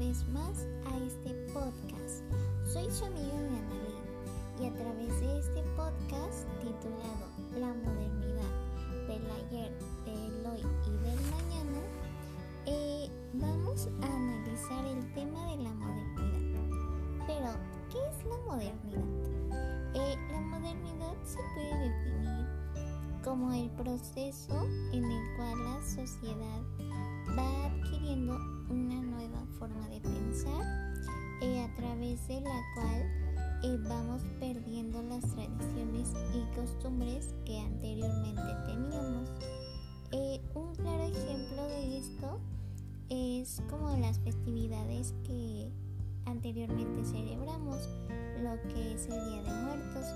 vez más a este podcast. Soy su amiga Diana y a través de este podcast titulado La modernidad del ayer, del hoy y del mañana, eh, vamos a analizar el tema de la modernidad. Pero, ¿qué es la modernidad? Eh, la modernidad se puede definir como el proceso en el cual la sociedad va adquiriendo una nueva forma de pensar eh, a través de la cual eh, vamos perdiendo las tradiciones y costumbres que anteriormente teníamos. un claro ejemplo de esto es como las festividades que anteriormente celebramos, lo que es el Día de Muertos,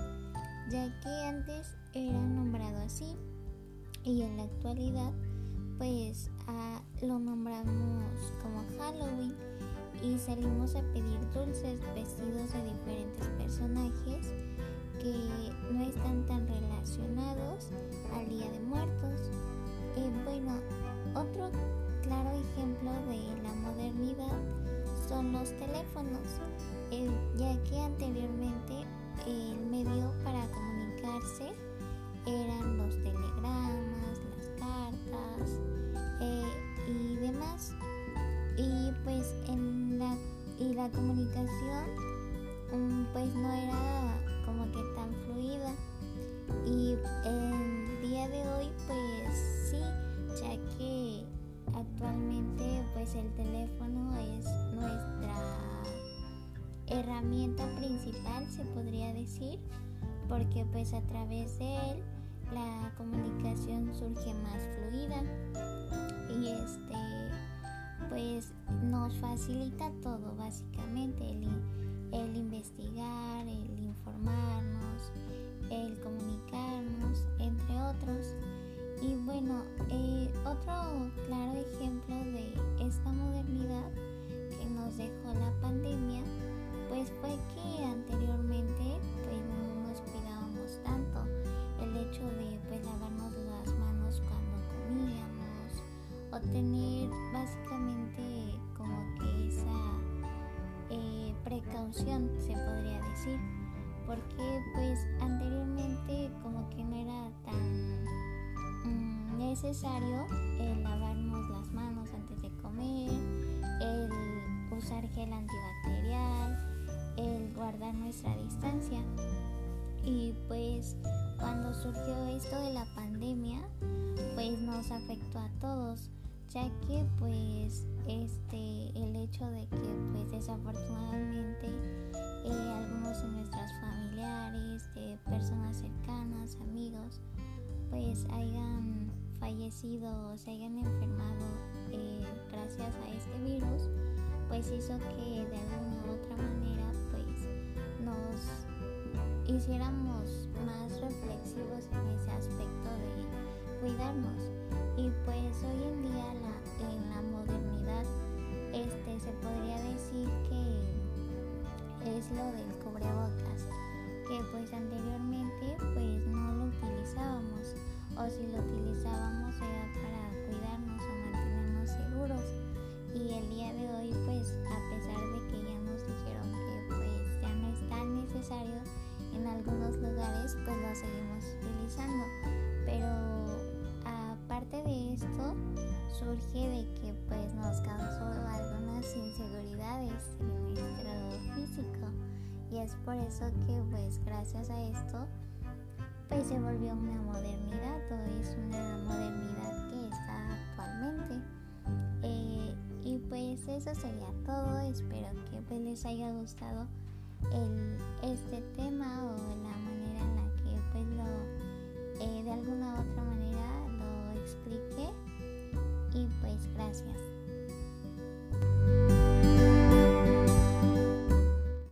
ya que antes era nombrado así y en la actualidad pues lo nombramos como Halloween y salimos a pedir dulces vestidos de diferentes personajes que no están tan relacionados al Día de Muertos. Eh, bueno, otro claro ejemplo de la modernidad son los teléfonos, eh, ya que anteriormente Y pues en la, y la comunicación mm, pues no era como que tan fluida. Y el día de hoy pues sí, ya que actualmente pues el teléfono es nuestra herramienta principal se podría decir porque pues a través de él la comunicación surge facilita todo básicamente el, precaución se podría decir porque pues anteriormente como que no era tan necesario el lavarnos las manos antes de comer, el usar gel antibacterial, el guardar nuestra distancia. Y pues cuando surgió esto de la pandemia, pues nos afectó a todos, ya que pues este el hecho de que pues desafortunadamente eh, algunos de nuestros familiares, de personas cercanas, amigos, pues hayan fallecido o se hayan enfermado eh, gracias a este virus, pues hizo que de alguna u otra manera pues nos hiciéramos más reflexivos en ese aspecto de cuidarnos. Lo del cubrebocas, que pues anteriormente pues no lo utilizábamos o si lo utilizábamos era para cuidarnos o mantenernos seguros. Y el día de hoy, pues a pesar de que ya nos dijeron que pues ya no es tan necesario en algunos lugares, pues lo seguimos utilizando. Pero aparte de esto, surge de que pues nos causó algunas inseguridades y es por eso que pues gracias a esto pues se volvió una modernidad. O es una modernidad que está actualmente. Eh, y pues eso sería todo. Espero que pues les haya gustado el, este tema o la manera en la que pues lo eh, de alguna u otra manera